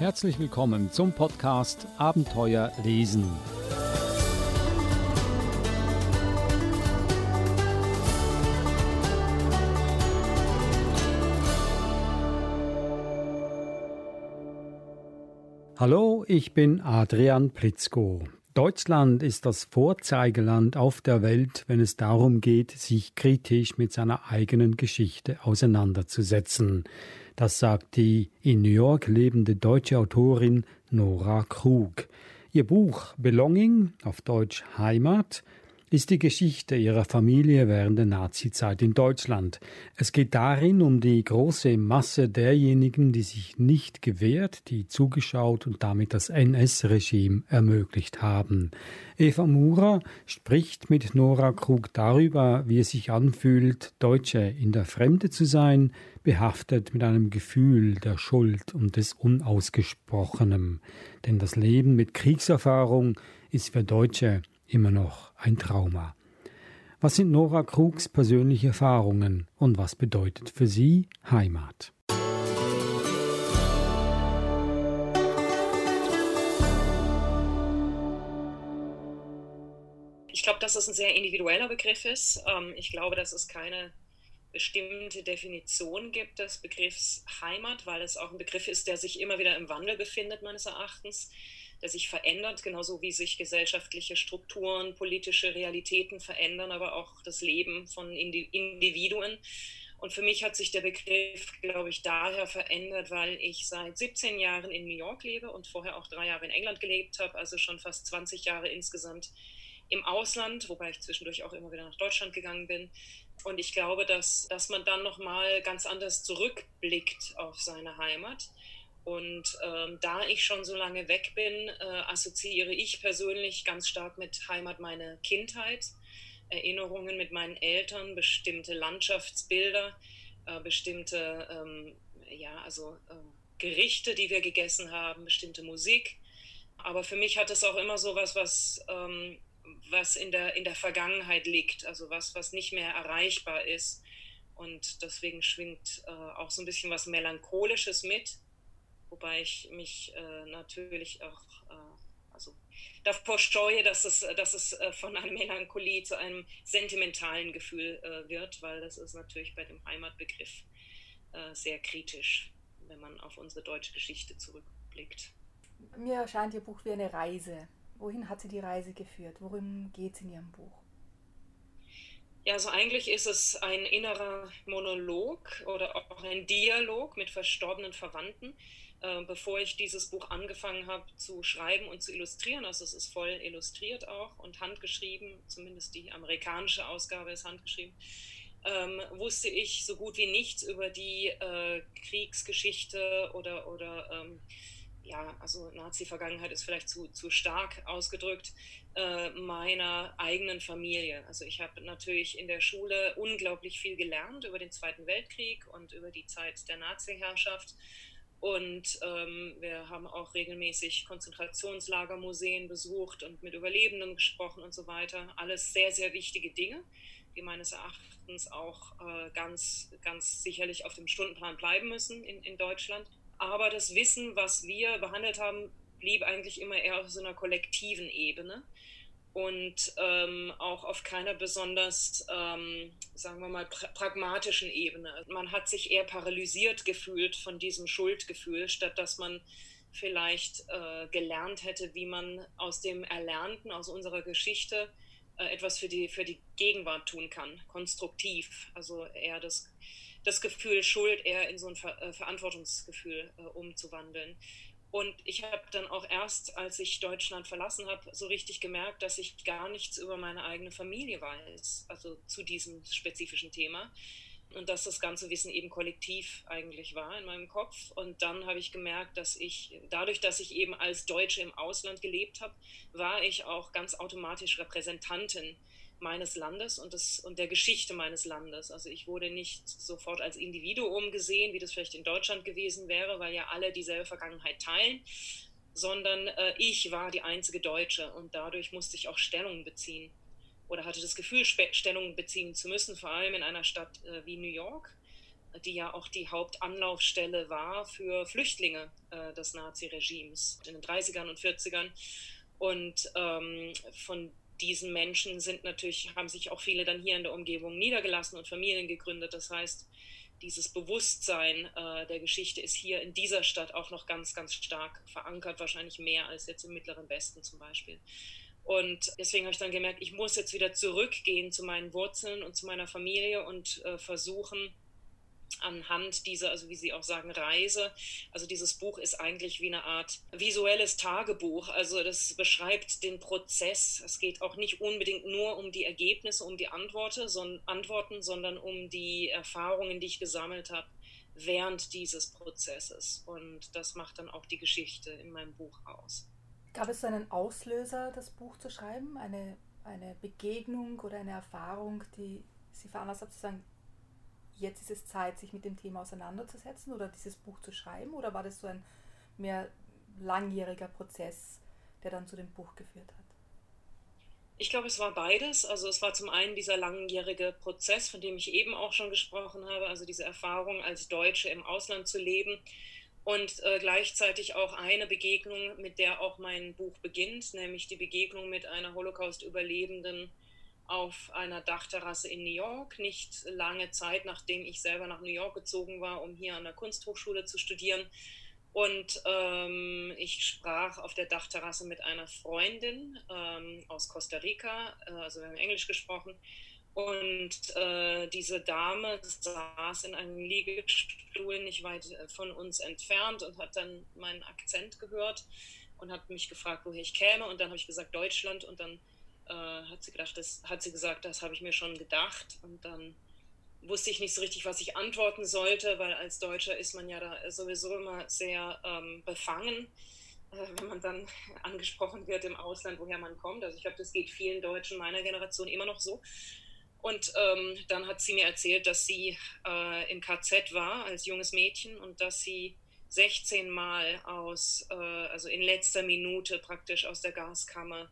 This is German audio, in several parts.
Herzlich willkommen zum Podcast Abenteuer lesen. Hallo, ich bin Adrian Plitzko. Deutschland ist das Vorzeigeland auf der Welt, wenn es darum geht, sich kritisch mit seiner eigenen Geschichte auseinanderzusetzen. Das sagt die in New York lebende deutsche Autorin Nora Krug. Ihr Buch Belonging, auf Deutsch Heimat, ist die Geschichte ihrer Familie während der Nazizeit in Deutschland. Es geht darin um die große Masse derjenigen, die sich nicht gewehrt, die zugeschaut und damit das NS-Regime ermöglicht haben. Eva Murer spricht mit Nora Krug darüber, wie es sich anfühlt, Deutsche in der Fremde zu sein, behaftet mit einem Gefühl der Schuld und des Unausgesprochenem. Denn das Leben mit Kriegserfahrung ist für Deutsche immer noch ein Trauma. Was sind Nora Krugs persönliche Erfahrungen und was bedeutet für sie Heimat? Ich glaube, dass es ein sehr individueller Begriff ist. Ähm, ich glaube, dass es keine bestimmte Definition gibt des Begriffs Heimat, weil es auch ein Begriff ist, der sich immer wieder im Wandel befindet, meines Erachtens der sich verändert, genauso wie sich gesellschaftliche Strukturen, politische Realitäten verändern, aber auch das Leben von Individuen. Und für mich hat sich der Begriff, glaube ich, daher verändert, weil ich seit 17 Jahren in New York lebe und vorher auch drei Jahre in England gelebt habe, also schon fast 20 Jahre insgesamt im Ausland, wobei ich zwischendurch auch immer wieder nach Deutschland gegangen bin. Und ich glaube, dass, dass man dann nochmal ganz anders zurückblickt auf seine Heimat und ähm, da ich schon so lange weg bin, äh, assoziiere ich persönlich ganz stark mit Heimat meine Kindheit, Erinnerungen mit meinen Eltern, bestimmte Landschaftsbilder, äh, bestimmte ähm, ja, also, äh, Gerichte, die wir gegessen haben, bestimmte Musik. Aber für mich hat es auch immer so was, was, ähm, was in, der, in der Vergangenheit liegt, also was, was nicht mehr erreichbar ist. Und deswegen schwingt äh, auch so ein bisschen was Melancholisches mit wobei ich mich äh, natürlich auch äh, also davor scheue, dass es, dass es äh, von einer Melancholie zu einem sentimentalen Gefühl äh, wird, weil das ist natürlich bei dem Heimatbegriff äh, sehr kritisch, wenn man auf unsere deutsche Geschichte zurückblickt. Mir erscheint Ihr Buch wie eine Reise. Wohin hat Sie die Reise geführt? Worum geht es in Ihrem Buch? Ja, also eigentlich ist es ein innerer Monolog oder auch ein Dialog mit verstorbenen Verwandten, äh, bevor ich dieses Buch angefangen habe zu schreiben und zu illustrieren. Also es ist voll illustriert auch und handgeschrieben, zumindest die amerikanische Ausgabe ist handgeschrieben. Ähm, wusste ich so gut wie nichts über die äh, Kriegsgeschichte oder, oder ähm, ja, also Nazi-Vergangenheit ist vielleicht zu, zu stark ausgedrückt, äh, meiner eigenen Familie. Also ich habe natürlich in der Schule unglaublich viel gelernt über den Zweiten Weltkrieg und über die Zeit der Nazi-Herrschaft und ähm, wir haben auch regelmäßig Konzentrationslagermuseen besucht und mit Überlebenden gesprochen und so weiter. Alles sehr, sehr wichtige Dinge, die meines Erachtens auch äh, ganz, ganz sicherlich auf dem Stundenplan bleiben müssen in, in Deutschland. Aber das Wissen, was wir behandelt haben, blieb eigentlich immer eher auf so einer kollektiven Ebene und ähm, auch auf keiner besonders, ähm, sagen wir mal, pra pragmatischen Ebene. Man hat sich eher paralysiert gefühlt von diesem Schuldgefühl, statt dass man vielleicht äh, gelernt hätte, wie man aus dem Erlernten, aus unserer Geschichte äh, etwas für die, für die Gegenwart tun kann, konstruktiv. Also eher das, das Gefühl Schuld eher in so ein Ver äh, Verantwortungsgefühl äh, umzuwandeln. Und ich habe dann auch erst, als ich Deutschland verlassen habe, so richtig gemerkt, dass ich gar nichts über meine eigene Familie weiß, also zu diesem spezifischen Thema. Und dass das ganze Wissen eben kollektiv eigentlich war in meinem Kopf. Und dann habe ich gemerkt, dass ich, dadurch, dass ich eben als Deutsche im Ausland gelebt habe, war ich auch ganz automatisch Repräsentantin meines Landes und, des, und der Geschichte meines Landes. Also ich wurde nicht sofort als Individuum gesehen, wie das vielleicht in Deutschland gewesen wäre, weil ja alle dieselbe Vergangenheit teilen, sondern äh, ich war die einzige Deutsche und dadurch musste ich auch Stellung beziehen oder hatte das Gefühl, Stellung beziehen zu müssen, vor allem in einer Stadt äh, wie New York, die ja auch die Hauptanlaufstelle war für Flüchtlinge äh, des Naziregimes in den 30ern und 40ern. Und ähm, von diesen Menschen sind natürlich, haben sich auch viele dann hier in der Umgebung niedergelassen und Familien gegründet. Das heißt, dieses Bewusstsein äh, der Geschichte ist hier in dieser Stadt auch noch ganz, ganz stark verankert, wahrscheinlich mehr als jetzt im Mittleren Westen zum Beispiel. Und deswegen habe ich dann gemerkt, ich muss jetzt wieder zurückgehen zu meinen Wurzeln und zu meiner Familie und äh, versuchen, anhand dieser, also wie Sie auch sagen, Reise. Also dieses Buch ist eigentlich wie eine Art visuelles Tagebuch. Also das beschreibt den Prozess. Es geht auch nicht unbedingt nur um die Ergebnisse, um die Antworten, sondern um die Erfahrungen, die ich gesammelt habe während dieses Prozesses. Und das macht dann auch die Geschichte in meinem Buch aus. Gab es einen Auslöser, das Buch zu schreiben? Eine, eine Begegnung oder eine Erfahrung, die Sie veranlasst hat zu sagen, jetzt ist es Zeit, sich mit dem Thema auseinanderzusetzen oder dieses Buch zu schreiben? Oder war das so ein mehr langjähriger Prozess, der dann zu dem Buch geführt hat? Ich glaube, es war beides. Also es war zum einen dieser langjährige Prozess, von dem ich eben auch schon gesprochen habe, also diese Erfahrung als Deutsche im Ausland zu leben und äh, gleichzeitig auch eine Begegnung, mit der auch mein Buch beginnt, nämlich die Begegnung mit einer Holocaust-Überlebenden auf einer Dachterrasse in New York, nicht lange Zeit nachdem ich selber nach New York gezogen war, um hier an der Kunsthochschule zu studieren. Und ähm, ich sprach auf der Dachterrasse mit einer Freundin ähm, aus Costa Rica, äh, also wir haben Englisch gesprochen. Und äh, diese Dame saß in einem Liegestuhl nicht weit äh, von uns entfernt und hat dann meinen Akzent gehört und hat mich gefragt, woher ich käme. Und dann habe ich gesagt, Deutschland. Und dann äh, hat sie gedacht, das hat sie gesagt, das habe ich mir schon gedacht. Und dann wusste ich nicht so richtig, was ich antworten sollte, weil als Deutscher ist man ja da sowieso immer sehr ähm, befangen, äh, wenn man dann angesprochen wird im Ausland, woher man kommt. Also ich glaube, das geht vielen Deutschen meiner Generation immer noch so. Und ähm, dann hat sie mir erzählt, dass sie äh, im KZ war als junges Mädchen und dass sie 16 Mal aus, äh, also in letzter Minute praktisch aus der Gaskammer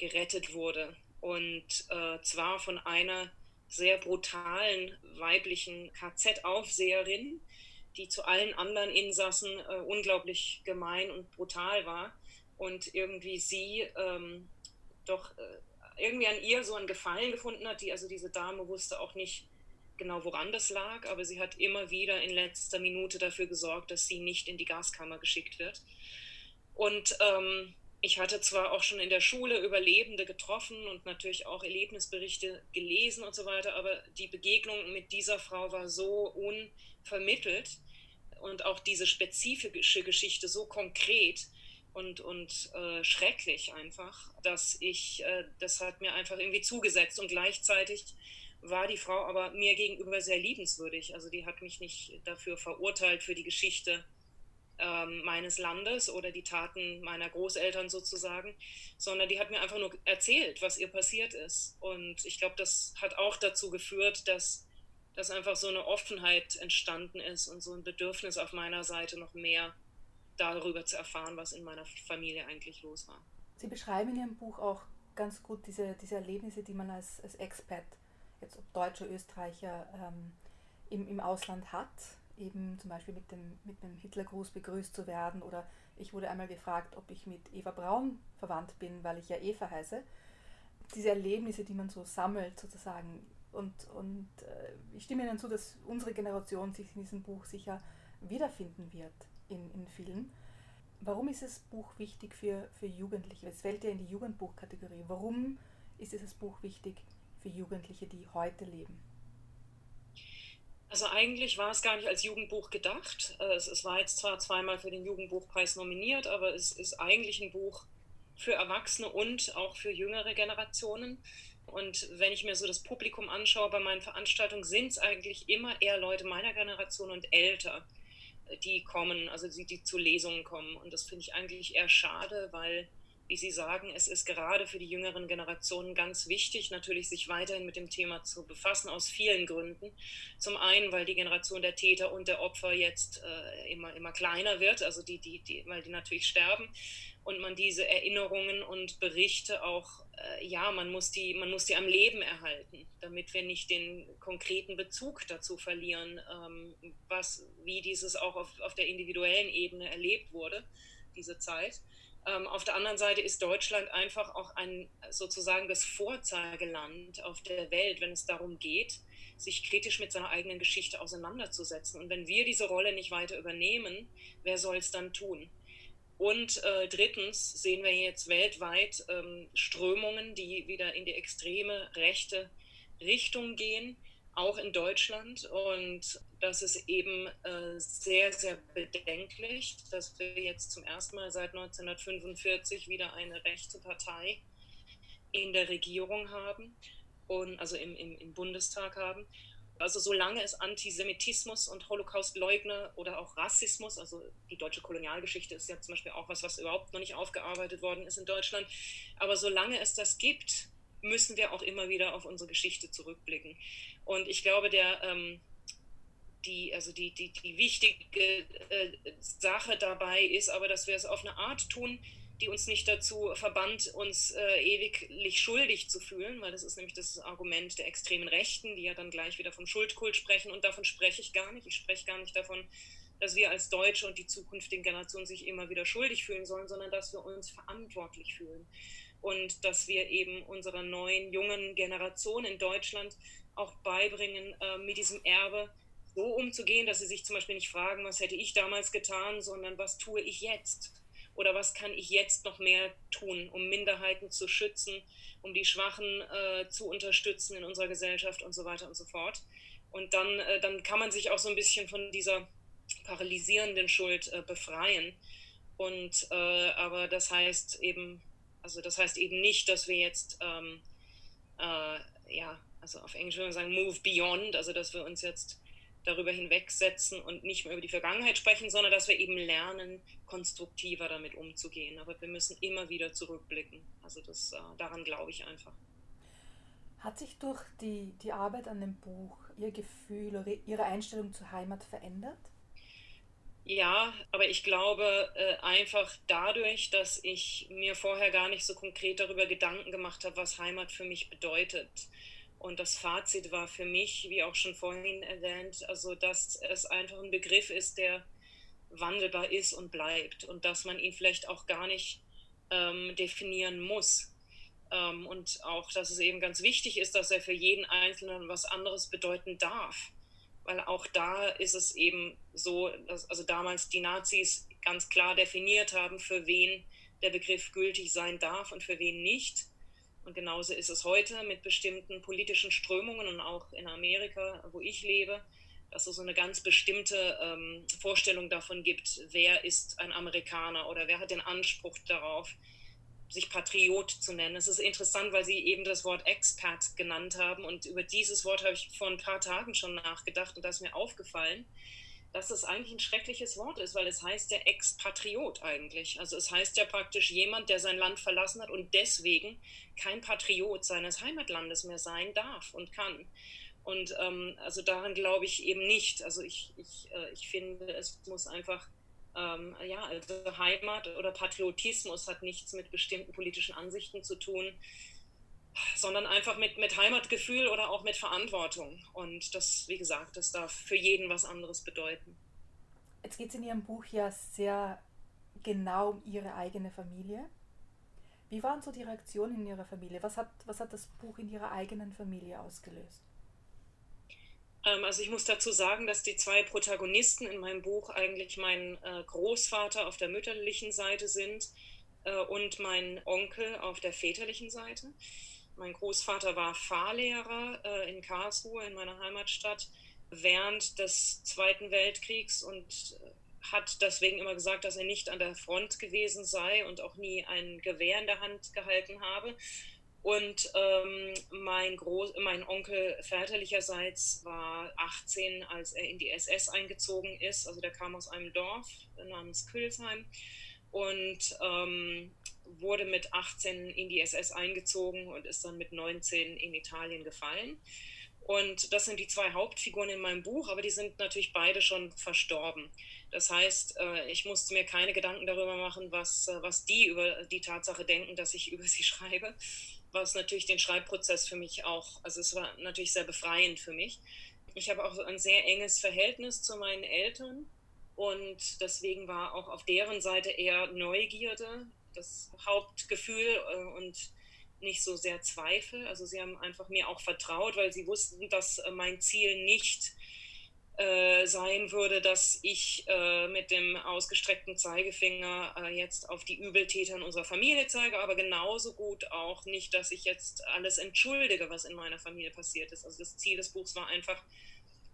gerettet wurde. Und äh, zwar von einer sehr brutalen weiblichen KZ-Aufseherin, die zu allen anderen Insassen äh, unglaublich gemein und brutal war. Und irgendwie sie ähm, doch äh, irgendwie an ihr so einen Gefallen gefunden hat. Die, also diese Dame wusste auch nicht genau, woran das lag, aber sie hat immer wieder in letzter Minute dafür gesorgt, dass sie nicht in die Gaskammer geschickt wird. Und ähm, ich hatte zwar auch schon in der Schule Überlebende getroffen und natürlich auch Erlebnisberichte gelesen und so weiter, aber die Begegnung mit dieser Frau war so unvermittelt und auch diese spezifische Geschichte so konkret und, und äh, schrecklich einfach, dass ich, äh, das hat mir einfach irgendwie zugesetzt und gleichzeitig war die Frau aber mir gegenüber sehr liebenswürdig. Also die hat mich nicht dafür verurteilt für die Geschichte ähm, meines Landes oder die Taten meiner Großeltern sozusagen, sondern die hat mir einfach nur erzählt, was ihr passiert ist. Und ich glaube, das hat auch dazu geführt, dass, dass einfach so eine Offenheit entstanden ist und so ein Bedürfnis auf meiner Seite noch mehr darüber zu erfahren, was in meiner Familie eigentlich los war. Sie beschreiben in Ihrem Buch auch ganz gut diese, diese Erlebnisse, die man als, als Expat, jetzt ob Deutscher, Österreicher, ähm, im, im Ausland hat eben zum Beispiel mit dem, mit dem Hitlergruß begrüßt zu werden. Oder ich wurde einmal gefragt, ob ich mit Eva Braun verwandt bin, weil ich ja Eva heiße. Diese Erlebnisse, die man so sammelt sozusagen. Und, und äh, ich stimme Ihnen zu, dass unsere Generation sich in diesem Buch sicher wiederfinden wird in, in vielen. Warum ist das Buch wichtig für, für Jugendliche? Es fällt ja in die Jugendbuchkategorie. Warum ist dieses Buch wichtig für Jugendliche, die heute leben? Also eigentlich war es gar nicht als Jugendbuch gedacht. Äh, es, es, war jetzt zwar zweimal für den Jugendbuchpreis nominiert, aber es ist eigentlich ein Buch für Erwachsene und auch für jüngere Generationen. Und wenn ich mir so das Publikum anschaue bei meinen Veranstaltungen, sind es eigentlich immer eher Leute meiner Generation und älter, die kommen, also die, die zu Lesungen kommen. Und das finde ich eigentlich eher schade, weil wie Sie sagen, es ist gerade für die jüngeren Generationen ganz wichtig, natürlich sich weiterhin mit dem Thema zu befassen, aus vielen Gründen. Zum einen, weil die Generation der Täter und der Opfer jetzt äh, immer, immer kleiner wird, also die, die, die, weil die natürlich sterben und man diese Erinnerungen und Berichte auch, äh, ja, man muss, die, man muss die am Leben erhalten, damit wir nicht den konkreten Bezug dazu verlieren, ähm, was, wie dieses auch auf, auf der individuellen Ebene erlebt wurde, diese Zeit. Ähm, auf der anderen Seite ist Deutschland einfach auch ein sozusagen das Vorzeigeland auf der Welt, wenn es darum geht, sich kritisch mit seiner eigenen Geschichte auseinanderzusetzen. Und wenn wir diese Rolle nicht weiter übernehmen, wer soll es dann tun? Und äh, drittens sehen wir jetzt weltweit ähm, Strömungen, die wieder in die extreme rechte Richtung gehen, auch in Deutschland. Und das ist eben äh, sehr, sehr bedenklich, dass wir jetzt zum ersten Mal seit 1945 wieder eine rechte Partei in der Regierung haben und also im, im, im Bundestag haben. Also solange es Antisemitismus und Holocaustleugner oder auch Rassismus, also die deutsche Kolonialgeschichte ist ja zum Beispiel auch was, was überhaupt noch nicht aufgearbeitet worden ist in Deutschland, aber solange es das gibt, müssen wir auch immer wieder auf unsere Geschichte zurückblicken. Und ich glaube, der, ähm, die, also die, die, die wichtige äh, Sache dabei ist aber, dass wir es auf eine Art tun, die uns nicht dazu verbannt, uns äh, ewiglich schuldig zu fühlen, weil das ist nämlich das Argument der extremen Rechten, die ja dann gleich wieder vom Schuldkult sprechen und davon spreche ich gar nicht. Ich spreche gar nicht davon, dass wir als Deutsche und die zukünftigen Generationen sich immer wieder schuldig fühlen sollen, sondern dass wir uns verantwortlich fühlen und dass wir eben unserer neuen, jungen Generation in Deutschland auch beibringen, äh, mit diesem Erbe so umzugehen, dass sie sich zum Beispiel nicht fragen, was hätte ich damals getan, sondern was tue ich jetzt? Oder was kann ich jetzt noch mehr tun, um Minderheiten zu schützen, um die Schwachen äh, zu unterstützen in unserer Gesellschaft und so weiter und so fort. Und dann, äh, dann kann man sich auch so ein bisschen von dieser paralysierenden Schuld äh, befreien. Und äh, aber das heißt eben, also das heißt eben nicht, dass wir jetzt ähm, äh, ja, also auf Englisch würde man sagen, move beyond, also dass wir uns jetzt darüber hinwegsetzen und nicht mehr über die Vergangenheit sprechen, sondern dass wir eben lernen, konstruktiver damit umzugehen. Aber wir müssen immer wieder zurückblicken. Also das, äh, daran glaube ich einfach. Hat sich durch die, die Arbeit an dem Buch Ihr Gefühl oder Ihre Einstellung zur Heimat verändert? Ja, aber ich glaube äh, einfach dadurch, dass ich mir vorher gar nicht so konkret darüber Gedanken gemacht habe, was Heimat für mich bedeutet und das Fazit war für mich, wie auch schon vorhin erwähnt, also dass es einfach ein Begriff ist, der wandelbar ist und bleibt und dass man ihn vielleicht auch gar nicht ähm, definieren muss. Ähm, und auch, dass es eben ganz wichtig ist, dass er für jeden Einzelnen was anderes bedeuten darf. Weil auch da ist es eben so, dass also damals die Nazis ganz klar definiert haben, für wen der Begriff gültig sein darf und für wen nicht. Und genauso ist es heute mit bestimmten politischen Strömungen und auch in Amerika, wo ich lebe, dass es so eine ganz bestimmte ähm, Vorstellung davon gibt, wer ist ein Amerikaner oder wer hat den Anspruch darauf, sich Patriot zu nennen. Es ist interessant, weil Sie eben das Wort Expat genannt haben und über dieses Wort habe ich vor ein paar Tagen schon nachgedacht und das ist mir aufgefallen dass es eigentlich ein schreckliches Wort ist, weil es heißt der Expatriot eigentlich. Also es heißt ja praktisch jemand, der sein Land verlassen hat und deswegen kein Patriot seines Heimatlandes mehr sein darf und kann. Und ähm, also daran glaube ich eben nicht. Also ich, ich, äh, ich finde, es muss einfach, ähm, ja, also Heimat oder Patriotismus hat nichts mit bestimmten politischen Ansichten zu tun sondern einfach mit, mit Heimatgefühl oder auch mit Verantwortung. Und das, wie gesagt, das darf für jeden was anderes bedeuten. Jetzt geht es in Ihrem Buch ja sehr genau um Ihre eigene Familie. Wie waren so die Reaktionen in Ihrer Familie? Was hat, was hat das Buch in Ihrer eigenen Familie ausgelöst? Ähm, also ich muss dazu sagen, dass die zwei Protagonisten in meinem Buch eigentlich mein äh, Großvater auf der mütterlichen Seite sind äh, und mein Onkel auf der väterlichen Seite. Mein Großvater war Fahrlehrer äh, in Karlsruhe, in meiner Heimatstadt, während des Zweiten Weltkriegs und äh, hat deswegen immer gesagt, dass er nicht an der Front gewesen sei und auch nie ein Gewehr in der Hand gehalten habe. Und ähm, mein, Groß mein Onkel väterlicherseits war 18, als er in die SS eingezogen ist. Also der kam aus einem Dorf namens Külsheim und ähm, wurde mit 18 in die SS eingezogen und ist dann mit 19 in Italien gefallen. Und das sind die zwei Hauptfiguren in meinem Buch, aber die sind natürlich beide schon verstorben. Das heißt, äh, ich musste mir keine Gedanken darüber machen, was, äh, was die über die Tatsache denken, dass ich über sie schreibe, was natürlich den Schreibprozess für mich auch, also es war natürlich sehr befreiend für mich. Ich habe auch ein sehr enges Verhältnis zu meinen Eltern und deswegen war auch auf deren Seite eher Neugierde das Hauptgefühl äh, und nicht so sehr Zweifel. Also sie haben einfach mir auch vertraut, weil sie wussten, dass mein Ziel nicht äh, sein würde, dass ich äh, mit dem ausgestreckten Zeigefinger äh, jetzt auf die Übeltäter in unserer Familie zeige, aber genauso gut auch nicht, dass ich jetzt alles entschuldige, was in meiner Familie passiert ist. Also das Ziel des Buchs war einfach,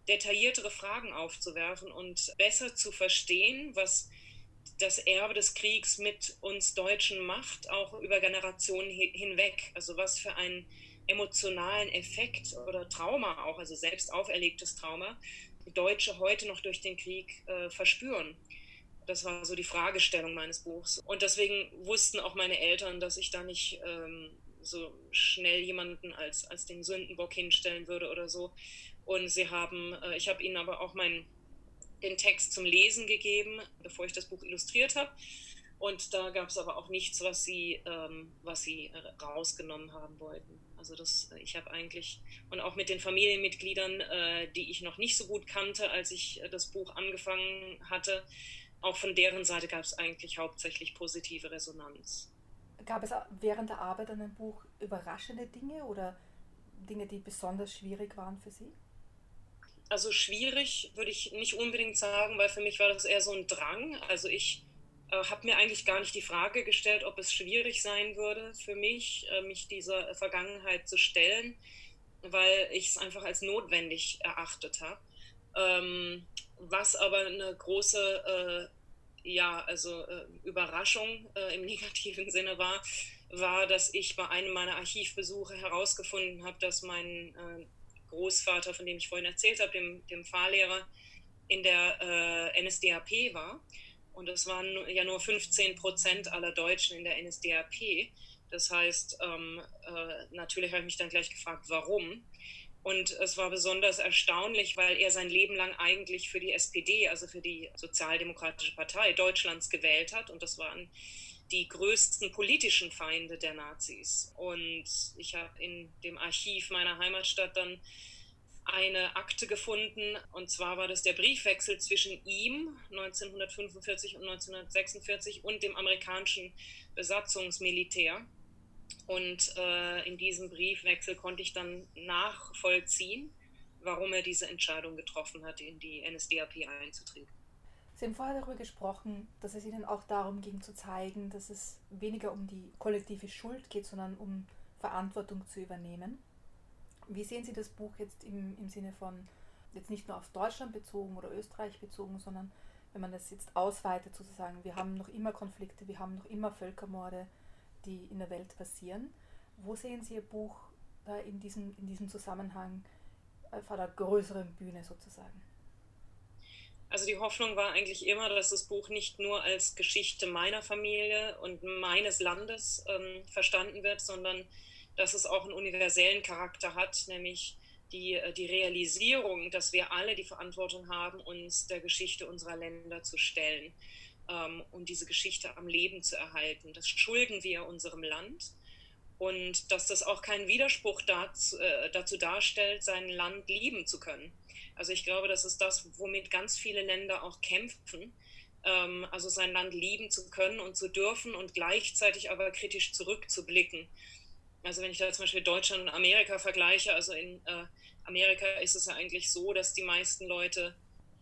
detailliertere Fragen aufzuwerfen und besser zu verstehen, was das Erbe des Kriegs mit uns Deutschen macht, auch über Generationen hinweg. Also was für einen emotionalen Effekt oder Trauma auch, also selbst auferlegtes Trauma, Deutsche heute noch durch den Krieg äh, verspüren. Das war so die Fragestellung meines Buchs. Und deswegen wussten auch meine Eltern, dass ich da nicht ähm, so schnell jemanden als, als den Sündenbock hinstellen würde oder so. Und sie haben, äh, ich habe ihnen aber auch meinen, den Text zum Lesen gegeben, bevor ich das Buch illustriert habe. Und da gab es aber auch nichts, was sie, ähm, was sie rausgenommen haben wollten. Also das, äh, ich habe eigentlich, und auch mit den Familienmitgliedern, äh, die ich noch nicht so gut kannte, als ich äh, das Buch angefangen hatte, auch von deren Seite gab es eigentlich hauptsächlich positive Resonanz. Gab es während der Arbeit an dem Buch überraschende Dinge oder Dinge, die besonders schwierig waren für Sie? Also schwierig würde ich nicht unbedingt sagen, weil für mich war das eher so ein Drang. Also ich äh, habe mir eigentlich gar nicht die Frage gestellt, ob es schwierig sein würde für mich, äh, mich dieser Vergangenheit zu stellen, weil ich es einfach als notwendig erachtet habe. Ähm, was aber eine große, äh, ja, also äh, Überraschung äh, im negativen Sinne war, war, dass ich bei einem meiner Archivbesuche herausgefunden habe, dass mein äh, Großvater, von dem ich vorhin erzählt habe, dem, dem Fahrlehrer, in der NSDAP war und es waren ja nur 15 Prozent aller Deutschen in der NSDAP. Das heißt, ähm, äh, natürlich habe ich mich dann gleich gefragt, warum. Und es war besonders erstaunlich, weil er sein Leben lang eigentlich für die SPD, also für die Sozialdemokratische Partei Deutschlands gewählt hat. Und das waren die größten politischen Feinde der Nazis. Und ich habe in dem Archiv meiner Heimatstadt dann eine Akte gefunden. Und zwar war das der Briefwechsel zwischen ihm 1945 und 1946 und dem amerikanischen Besatzungsmilitär. Und äh, in diesem Briefwechsel konnte ich dann nachvollziehen, warum er diese Entscheidung getroffen hat, in die NSDAP einzutreten. Sie haben vorher darüber gesprochen, dass es Ihnen auch darum ging zu zeigen, dass es weniger um die kollektive Schuld geht, sondern um Verantwortung zu übernehmen. Wie sehen Sie das Buch jetzt im, im Sinne von, jetzt nicht nur auf Deutschland bezogen oder Österreich bezogen, sondern wenn man das jetzt ausweitet, sozusagen, wir haben noch immer Konflikte, wir haben noch immer Völkermorde, die in der Welt passieren. Wo sehen Sie Ihr Buch da in diesem, in diesem Zusammenhang auf einer größeren Bühne sozusagen? Also die Hoffnung war eigentlich immer, dass das Buch nicht nur als Geschichte meiner Familie und meines Landes ähm, verstanden wird, sondern dass es auch einen universellen Charakter hat, nämlich die, äh, die Realisierung, dass wir alle die Verantwortung haben, uns der Geschichte unserer Länder zu stellen ähm, und diese Geschichte am Leben zu erhalten. Das schulden wir unserem Land und dass das auch keinen Widerspruch dazu, äh, dazu darstellt, sein Land lieben zu können. Also ich glaube, das ist das, womit ganz viele Länder auch kämpfen, ähm, also sein Land lieben zu können und zu dürfen und gleichzeitig aber kritisch zurückzublicken. Also wenn ich da zum Beispiel Deutschland und Amerika vergleiche, also in äh, Amerika ist es ja eigentlich so, dass die meisten Leute,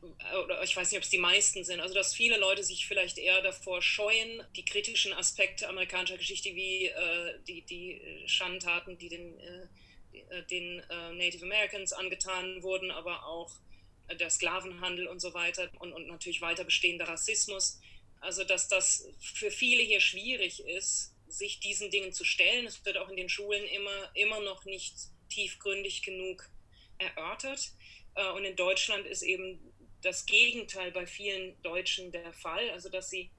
äh, oder ich weiß nicht, ob es die meisten sind, also dass viele Leute sich vielleicht eher davor scheuen, die kritischen Aspekte amerikanischer Geschichte wie äh, die, die Schandtaten, die den, den äh, Native Americans angetan wurden, aber auch der Sklavenhandel und so weiter und, und natürlich weiter bestehender Rassismus. Also dass das für viele hier schwierig ist, sich diesen Dingen zu stellen. Es wird auch in den Schulen immer, immer noch nicht tiefgründig genug erörtert. Äh, und in Deutschland ist eben das Gegenteil bei vielen Deutschen der Fall, also dass sie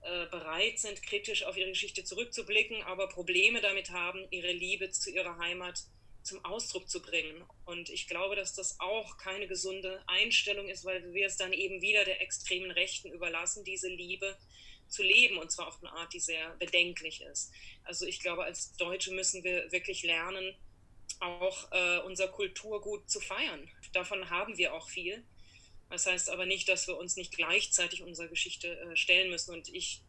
äh, bereit sind, kritisch auf ihre Geschichte zurückzublicken, aber Probleme damit haben, ihre Liebe zu ihrer Heimat zum Ausdruck zu bringen. Und ich glaube, dass das auch keine gesunde Einstellung ist, weil wir es dann eben wieder der extremen Rechten überlassen, diese Liebe zu leben und zwar auf eine Art, die sehr bedenklich ist. Also ich glaube, als Deutsche müssen wir wirklich lernen, auch äh, unser Kulturgut zu feiern. Davon haben wir auch viel. Das heißt aber nicht, dass wir uns nicht gleichzeitig unserer Geschichte äh, stellen müssen. Und ich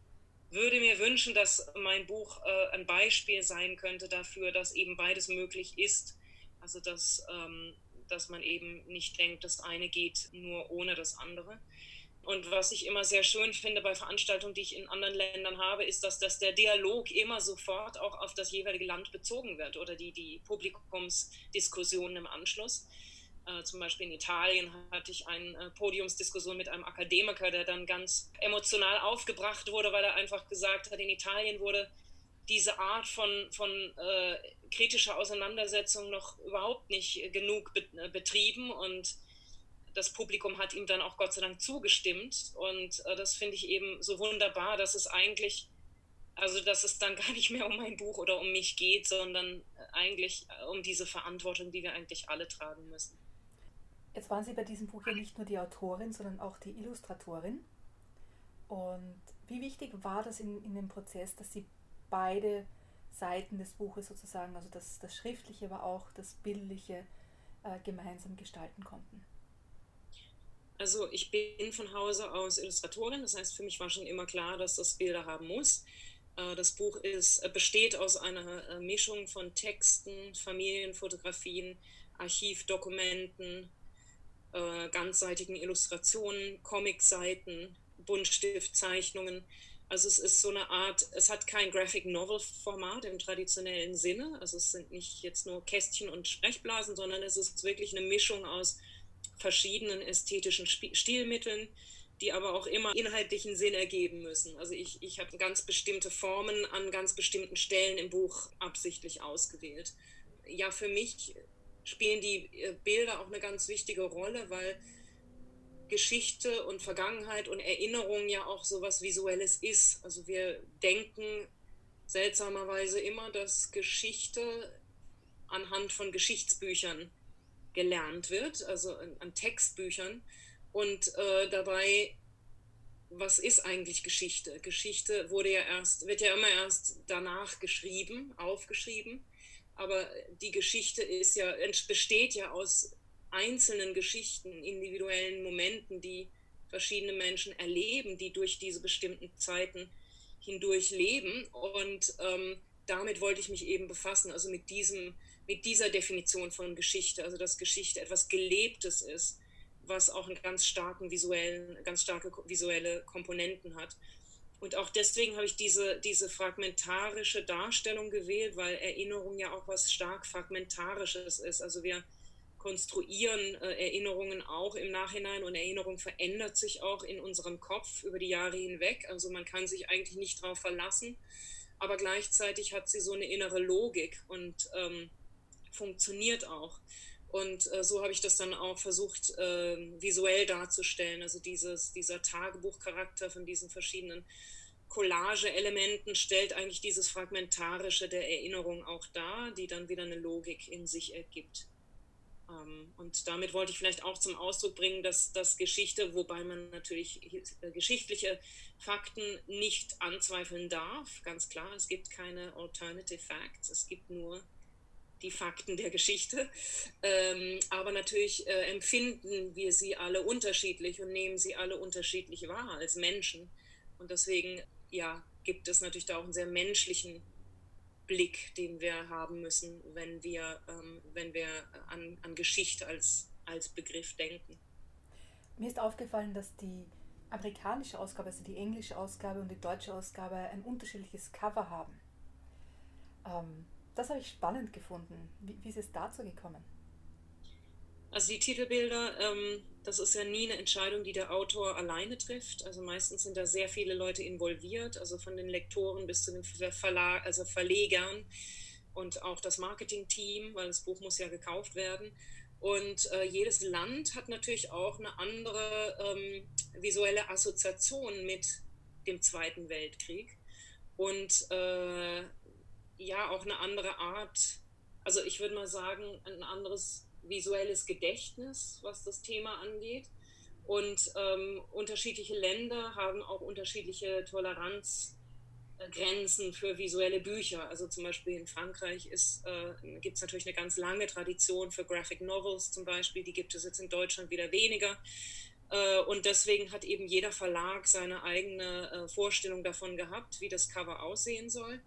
würde mir wünschen, dass mein Buch äh, ein Beispiel sein könnte dafür, dass eben beides möglich ist. Also dass, ähm, dass man eben nicht denkt, das eine geht nur ohne das andere. Und was ich immer sehr schön finde bei Veranstaltungen, die ich in anderen Ländern habe, ist, dass, dass der Dialog immer sofort auch auf das jeweilige Land bezogen wird oder die, die Publikumsdiskussionen im Anschluss. Äh, zum Beispiel in Italien hatte ich eine äh, Podiumsdiskussion mit einem Akademiker, der dann ganz emotional aufgebracht wurde, weil er einfach gesagt hat, in Italien wurde diese Art von, von äh, kritischer Auseinandersetzung noch überhaupt nicht genug äh, betrieben und das Publikum hat ihm dann auch Gott sei Dank zugestimmt und äh, das finde ich eben so wunderbar, dass es eigentlich, also dass es dann gar nicht mehr um mein Buch oder um mich geht, sondern eigentlich um diese Verantwortung, die wir eigentlich alle tragen müssen. Jetzt waren Sie bei diesem Buch ja nicht nur die Autorin, sondern auch die Illustratorin. Und wie wichtig war das in, in dem Prozess, dass Sie beide Seiten des Buches sozusagen, also das, das Schriftliche, aber auch das Bildliche, äh, gemeinsam gestalten konnten? Also ich bin von Hause aus Illustratorin, das heißt für mich war schon immer klar, dass das Bilder haben muss. Äh, das Buch ist, äh, besteht aus einer äh, Mischung von Texten, Familienfotografien, Archivdokumenten, äh, ganzseitigen Illustrationen, Comicseiten, Buntstiftzeichnungen. Also es ist so eine Art, es hat kein Graphic Novel Format im traditionellen Sinne. Also es sind nicht jetzt nur Kästchen und Sprechblasen, sondern es ist wirklich eine Mischung aus verschiedenen ästhetischen Stilmitteln, die aber auch immer inhaltlichen Sinn ergeben müssen. Also ich, ich habe ganz bestimmte Formen an ganz bestimmten Stellen im Buch absichtlich ausgewählt. Ja, für mich spielen die äh, Bilder auch eine ganz wichtige Rolle, weil Geschichte und Vergangenheit und Erinnerung ja auch so was Visuelles ist. Also wir denken seltsamerweise immer, dass Geschichte anhand von Geschichtsbüchern gelernt wird, also an, Textbüchern. Und äh, dabei, was ist eigentlich Geschichte? Geschichte wurde ja erst, wird ja immer erst danach geschrieben, aufgeschrieben aber die Geschichte ist ja, besteht ja aus einzelnen Geschichten, individuellen Momenten, die verschiedene Menschen erleben, die durch diese bestimmten Zeiten hindurch leben. Und ähm, damit wollte ich mich eben befassen, also mit, diesem, mit dieser Definition von Geschichte, also dass Geschichte etwas Gelebtes ist, was auch einen ganz starken visuellen, ganz starke visuelle Komponenten hat. Und auch deswegen habe ich diese, diese fragmentarische Darstellung gewählt, weil Erinnerung ja auch was stark Fragmentarisches ist. Also wir konstruieren äh, Erinnerungen auch im Nachhinein und Erinnerung verändert sich auch in unserem Kopf über die Jahre hinweg. Also man kann sich eigentlich nicht darauf verlassen, aber gleichzeitig hat sie so eine innere Logik und ähm, funktioniert auch. Und äh, so habe ich das dann auch versucht, äh, visuell darzustellen. Also dieses, dieser Tagebuchcharakter von diesen verschiedenen Collage-Elementen stellt eigentlich dieses Fragmentarische der Erinnerung auch dar, die dann wieder eine Logik in sich ergibt. Ähm, und damit wollte ich vielleicht auch zum Ausdruck bringen, dass, dass Geschichte, wobei man natürlich äh, geschichtliche Fakten nicht anzweifeln darf, ganz klar, es gibt keine Alternative Facts, es gibt nur die Fakten der Geschichte. Ähm, aber natürlich äh, empfinden wir sie alle unterschiedlich und nehmen sie alle unterschiedlich wahr als Menschen. Und deswegen ja, gibt es natürlich da auch einen sehr menschlichen Blick, den wir haben müssen, wenn wir, ähm, wenn wir an, an Geschichte als, als Begriff denken. Mir ist aufgefallen, dass die amerikanische Ausgabe, also die englische Ausgabe und die deutsche Ausgabe ein unterschiedliches Cover haben. Ähm, das habe ich spannend gefunden. Wie, wie ist es dazu gekommen? Also die Titelbilder, ähm, das ist ja nie eine Entscheidung, die der Autor alleine trifft. Also meistens sind da sehr viele Leute involviert, also von den Lektoren bis zu den Verlag, also Verlegern und auch das Marketing-Team, weil das Buch muss ja gekauft werden. Und äh, jedes Land hat natürlich auch eine andere ähm, visuelle Assoziation mit dem Zweiten Weltkrieg. Und äh, ja, auch eine andere Art, also ich würde mal sagen, ein anderes visuelles Gedächtnis, was das Thema angeht. Und ähm, unterschiedliche Länder haben auch unterschiedliche Toleranzgrenzen für visuelle Bücher. Also zum Beispiel in Frankreich äh, gibt es natürlich eine ganz lange Tradition für Graphic Novels zum Beispiel. Die gibt es jetzt in Deutschland wieder weniger. Äh, und deswegen hat eben jeder Verlag seine eigene äh, Vorstellung davon gehabt, wie das Cover aussehen soll.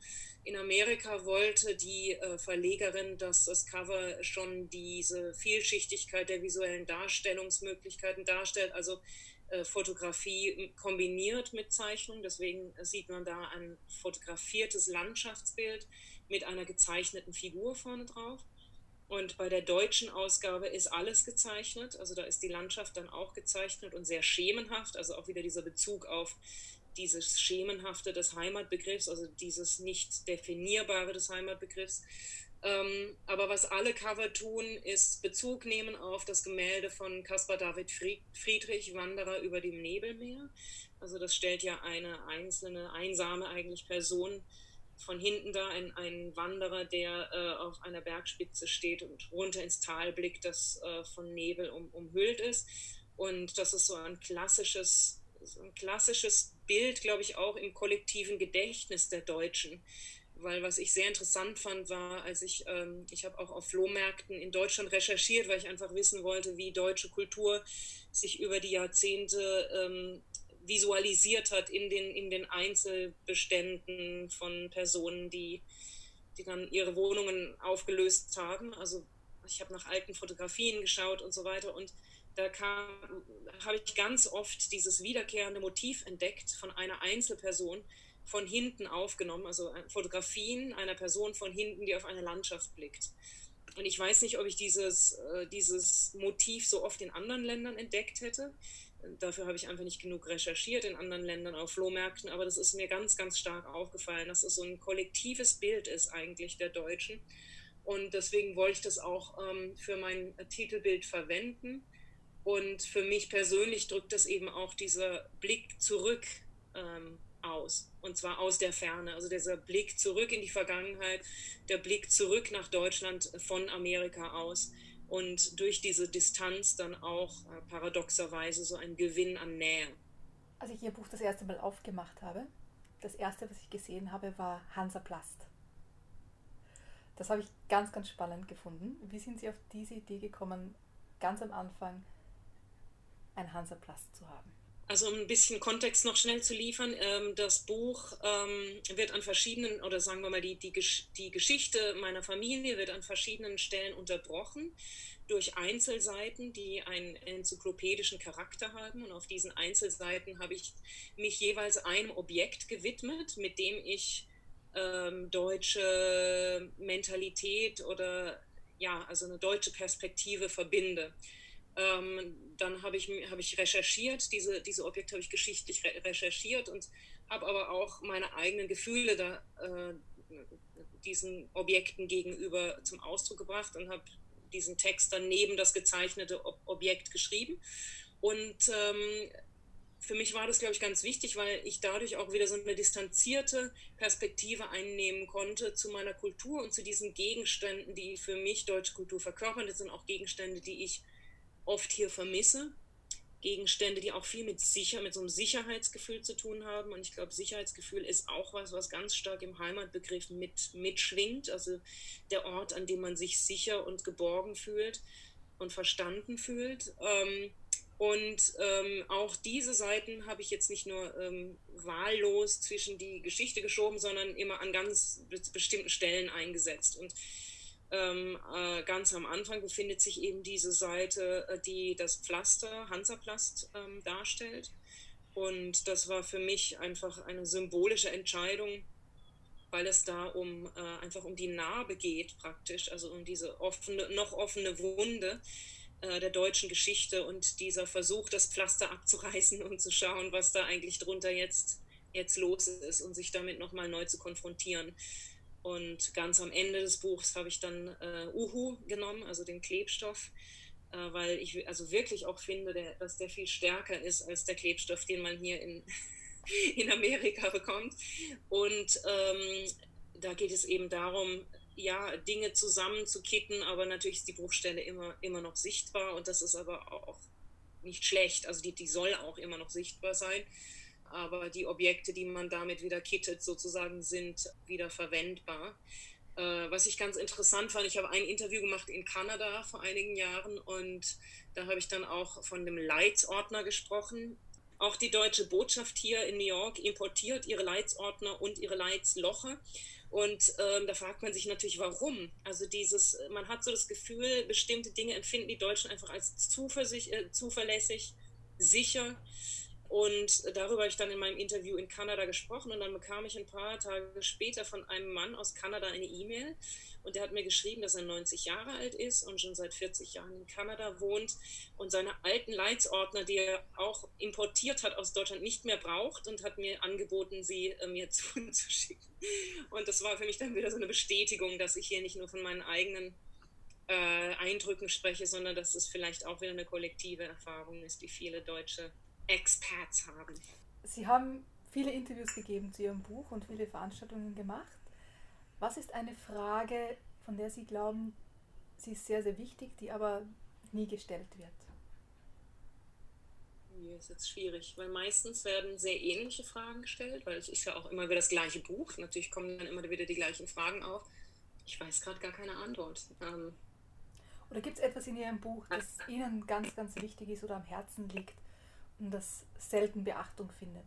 In Amerika wollte die äh, Verlegerin, dass das Cover schon diese Vielschichtigkeit der visuellen Darstellungsmöglichkeiten darstellt, also Fotografie kombiniert mit Zeichnung. Deswegen sieht man da ein fotografiertes Landschaftsbild mit einer gezeichneten Figur vorne drauf. Und bei der deutschen Ausgabe ist alles gezeichnet. Also da ist die Landschaft dann auch gezeichnet und sehr schemenhaft. Also auch wieder dieser Bezug auf dieses Schemenhafte des Heimatbegriffs, also dieses nicht definierbare des Heimatbegriffs. Ähm, aber was alle Cover tun, ist Bezug nehmen auf das Gemälde von Caspar David Friedrich, Wanderer über dem Nebelmeer. Also das stellt ja eine einzelne, einsame eigentlich Person von hinten da ein, ein Wanderer, der äh, auf einer Bergspitze steht und runter ins Tal blickt, das äh, von Nebel um, umhüllt ist. Und das ist so ein klassisches, so ein klassisches Bild, glaube ich, auch im kollektiven Gedächtnis der Deutschen. Weil was ich sehr interessant fand, war, als ich, ähm, ich habe auch auf Flohmärkten in Deutschland recherchiert, weil ich einfach wissen wollte, wie deutsche Kultur sich über die Jahrzehnte ähm, visualisiert hat in den, in den Einzelbeständen von Personen, die, die dann ihre Wohnungen aufgelöst haben. Also ich habe nach alten Fotografien geschaut und so weiter und da habe ich ganz oft dieses wiederkehrende Motiv entdeckt von einer Einzelperson von hinten aufgenommen, also Fotografien einer Person von hinten, die auf eine Landschaft blickt. Und ich weiß nicht, ob ich dieses, äh, dieses Motiv so oft in anderen Ländern entdeckt hätte. Dafür habe ich einfach nicht genug recherchiert in anderen Ländern auf Flohmärkten, aber das ist mir ganz, ganz stark aufgefallen, dass es so ein kollektives Bild ist eigentlich der Deutschen. Und deswegen wollte ich das auch ähm, für mein Titelbild verwenden. Und für mich persönlich drückt das eben auch dieser Blick zurück ähm, aus. Und zwar aus der Ferne. Also dieser Blick zurück in die Vergangenheit, der Blick zurück nach Deutschland von Amerika aus und durch diese Distanz dann auch äh, paradoxerweise so ein Gewinn an Nähe. Als ich Ihr Buch das erste Mal aufgemacht habe, das erste, was ich gesehen habe, war Hansaplast. Das habe ich ganz, ganz spannend gefunden. Wie sind Sie auf diese Idee gekommen, ganz am Anfang ein Hansaplast zu haben? Also um ein bisschen Kontext noch schnell zu liefern, ähm, das Buch ähm, wird an verschiedenen, oder sagen wir mal, die, die, die Geschichte meiner Familie wird an verschiedenen Stellen unterbrochen durch Einzelseiten, die einen enzyklopädischen Charakter haben. Und auf diesen Einzelseiten habe ich mich jeweils einem Objekt gewidmet, mit dem ich ähm, deutsche Mentalität oder ja, also eine deutsche Perspektive verbinde. Ähm, dann habe ich, hab ich recherchiert, diese, diese Objekte habe ich geschichtlich re recherchiert und habe aber auch meine eigenen Gefühle da, äh, diesen Objekten gegenüber zum Ausdruck gebracht und habe diesen Text dann neben das gezeichnete Ob Objekt geschrieben. Und ähm, für mich war das, glaube ich, ganz wichtig, weil ich dadurch auch wieder so eine distanzierte Perspektive einnehmen konnte zu meiner Kultur und zu diesen Gegenständen, die für mich deutsche Kultur verkörpern. Das sind auch Gegenstände, die ich oft hier vermisse. Gegenstände, die auch viel mit sicher, mit so einem Sicherheitsgefühl zu tun haben. Und ich glaube, Sicherheitsgefühl ist auch was, was ganz stark im Heimatbegriff mit, mitschwingt. Also der Ort, an dem man sich sicher und geborgen fühlt und verstanden fühlt. Ähm, und ähm, auch diese Seiten habe ich jetzt nicht nur ähm, wahllos zwischen die Geschichte geschoben, sondern immer an ganz bestimmten Stellen eingesetzt. Und ähm, äh, ganz am Anfang befindet sich eben diese Seite, äh, die das Pflaster, Hansaplast, ähm, darstellt. Und das war für mich einfach eine symbolische Entscheidung, weil es da um äh, einfach um die Narbe geht praktisch, also um diese offene, noch offene Wunde äh, der deutschen Geschichte und dieser Versuch, das Pflaster abzureißen und zu schauen, was da eigentlich drunter jetzt, jetzt los ist und sich damit nochmal neu zu konfrontieren. Und ganz am Ende des Buchs habe ich dann äh, Uhu genommen, also den Klebstoff, äh, weil ich also wirklich auch finde, der, dass der viel stärker ist als der Klebstoff, den man hier in, in Amerika bekommt. Und ähm, da geht es eben darum, ja, Dinge zusammenzukitten, aber natürlich ist die Bruchstelle immer, immer noch sichtbar und das ist aber auch nicht schlecht. Also die, die soll auch immer noch sichtbar sein. Aber die Objekte, die man damit wieder kittet, sozusagen, sind wieder verwendbar. Äh, was ich ganz interessant fand, ich habe ein Interview gemacht in Kanada vor einigen Jahren und da habe ich dann auch von dem Leitsordner gesprochen. Auch die deutsche Botschaft hier in New York importiert ihre Leitsordner und ihre Leitsloche. Und ähm, da fragt man sich natürlich, warum. Also dieses, man hat so das Gefühl, bestimmte Dinge empfinden die Deutschen einfach als äh, zuverlässig, sicher. Und darüber habe ich dann in meinem Interview in Kanada gesprochen und dann bekam ich ein paar Tage später von einem Mann aus Kanada eine E-Mail und der hat mir geschrieben, dass er 90 Jahre alt ist und schon seit 40 Jahren in Kanada wohnt und seine alten Leitsordner, die er auch importiert hat aus Deutschland, nicht mehr braucht und hat mir angeboten, sie äh, mir zuzuschicken. Und das war für mich dann wieder so eine Bestätigung, dass ich hier nicht nur von meinen eigenen äh, Eindrücken spreche, sondern dass es vielleicht auch wieder eine kollektive Erfahrung ist, die viele Deutsche Expats haben. Sie haben viele Interviews gegeben zu Ihrem Buch und viele Veranstaltungen gemacht. Was ist eine Frage, von der Sie glauben, sie ist sehr, sehr wichtig, die aber nie gestellt wird? Ja, ist jetzt schwierig, weil meistens werden sehr ähnliche Fragen gestellt, weil es ist ja auch immer wieder das gleiche Buch. Natürlich kommen dann immer wieder die gleichen Fragen auf. Ich weiß gerade gar keine Antwort. Ähm, oder gibt es etwas in Ihrem Buch, das Ihnen ganz, ganz wichtig ist oder am Herzen liegt das selten Beachtung findet?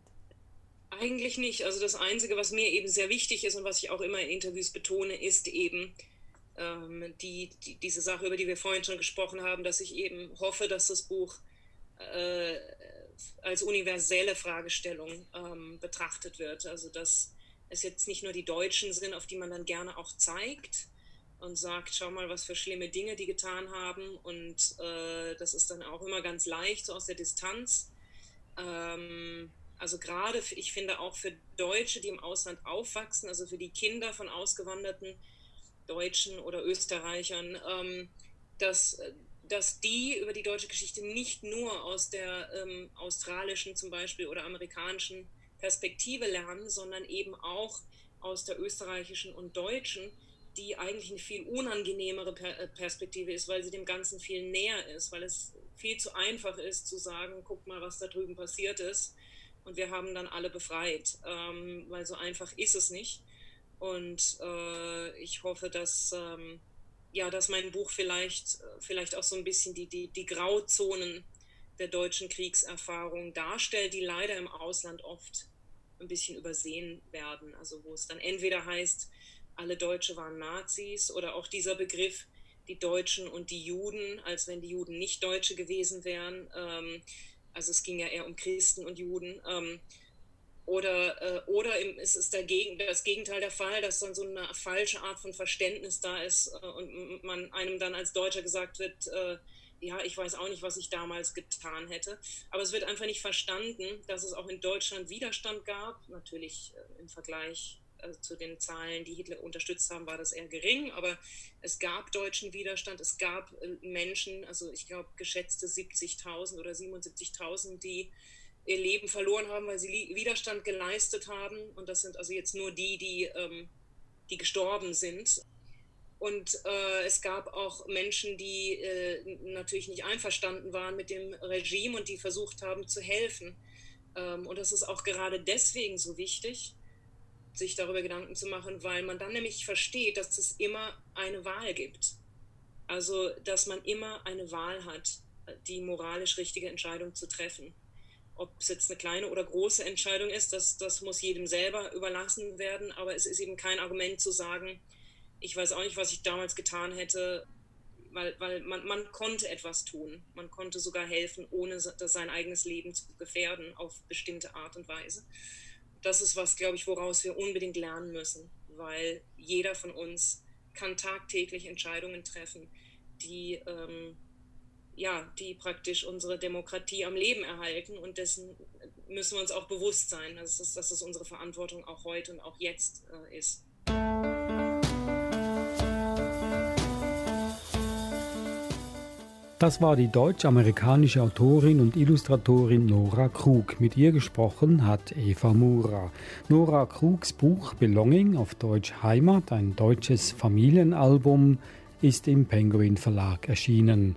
Eigentlich nicht. Also das Einzige, was mir eben sehr wichtig ist und was ich auch immer in Interviews betone, ist eben ähm, die, die, diese Sache, über die wir vorhin schon gesprochen haben, dass ich eben hoffe, dass das Buch äh, als universelle Fragestellung ähm, betrachtet wird. Also dass es jetzt nicht nur die Deutschen sind, auf die man dann gerne auch zeigt und sagt, schau mal, was für schlimme Dinge die getan haben. Und äh, das ist dann auch immer ganz leicht, so aus der Distanz. Ähm, also gerade, ich finde auch für Deutsche, die im Ausland aufwachsen, also für die Kinder von ausgewanderten Deutschen oder Österreichern, ähm, dass, dass die über die deutsche Geschichte nicht nur aus der ähm, australischen zum Beispiel oder amerikanischen Perspektive lernen, sondern eben auch aus der österreichischen und deutschen, die eigentlich eine viel unangenehmere äh, Perspektive ist, weil sie dem Ganzen viel näher ist, weil es viel zu einfach ist zu sagen, guck mal, was da drüben passiert ist und wir haben dann alle befreit, ähm, weil so einfach ist es nicht. Und äh, ich hoffe, dass, ähm, ja, dass mein Buch vielleicht, vielleicht auch so ein bisschen die, die, die Grauzonen der deutschen Kriegserfahrung darstellt, die leider im Ausland oft ein bisschen übersehen werden. Also wo es dann entweder heißt, alle Deutsche waren Nazis oder auch dieser Begriff, die Deutschen und die Juden, als wenn die Juden nicht Deutsche gewesen wären. Ähm, also es ging ja eher um Christen und Juden. Ähm, oder äh, oder im, es ist dagegen, das Gegenteil der Fall, dass dann so eine falsche Art von Verständnis da ist äh, und man einem dann als Deutscher gesagt wird, äh, ja, ich weiß auch nicht, was ich damals getan hätte. Aber es wird einfach nicht verstanden, dass es auch in Deutschland Widerstand gab, natürlich im Vergleich also zu den Zahlen, die Hitler unterstützt haben, war das eher gering, aber es gab deutschen Widerstand, es gab äh, Menschen, also ich glaube geschätzte 70.000 oder 77.000, die ihr Leben verloren haben, weil sie Widerstand geleistet haben. Und das sind also jetzt nur die, die, ähm, die gestorben sind. Und äh, es gab auch Menschen, die äh, natürlich nicht einverstanden waren mit dem Regime und die versucht haben zu helfen. Ähm, und das ist auch gerade deswegen so wichtig, sich darüber Gedanken zu machen, weil man dann nämlich versteht, dass es immer eine Wahl gibt. Also, dass man immer eine Wahl hat, die moralisch richtige Entscheidung zu treffen. Ob es jetzt eine kleine oder große Entscheidung ist, das, das muss jedem selber überlassen werden, aber es ist eben kein Argument zu sagen, ich weiß auch nicht, was ich damals getan hätte, weil, weil man, man konnte etwas tun. Man konnte sogar helfen, ohne sein eigenes Leben zu gefährden, auf bestimmte Art und Weise das ist was, glaube ich, woraus wir unbedingt lernen müssen, weil jeder von uns kann tagtäglich Entscheidungen treffen, die, ähm, ja, die praktisch unsere Demokratie am Leben erhalten und dessen müssen wir uns auch bewusst sein, dass es, dass es unsere Verantwortung auch heute und auch jetzt äh, ist. Das war die deutsch-amerikanische Autorin und Illustratorin Nora Krug. Mit ihr gesprochen hat Eva Mura. Nora Krugs Buch Belonging auf Deutsch Heimat, ein deutsches Familienalbum, ist im Penguin Verlag erschienen.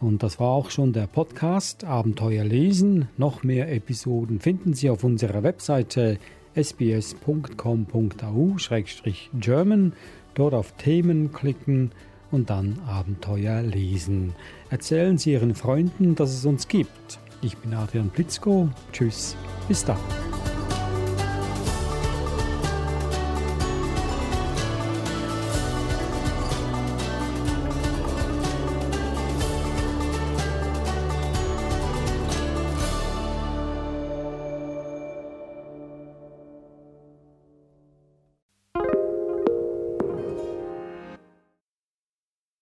Und das war auch schon der Podcast Abenteuer lesen. Noch mehr Episoden finden Sie auf unserer Webseite sbs.com.au-german. Dort auf Themen klicken und dann Abenteuer lesen. Erzählen Sie Ihren Freunden, dass es uns gibt. Ich bin Adrian Blitzko. Tschüss, bis dann.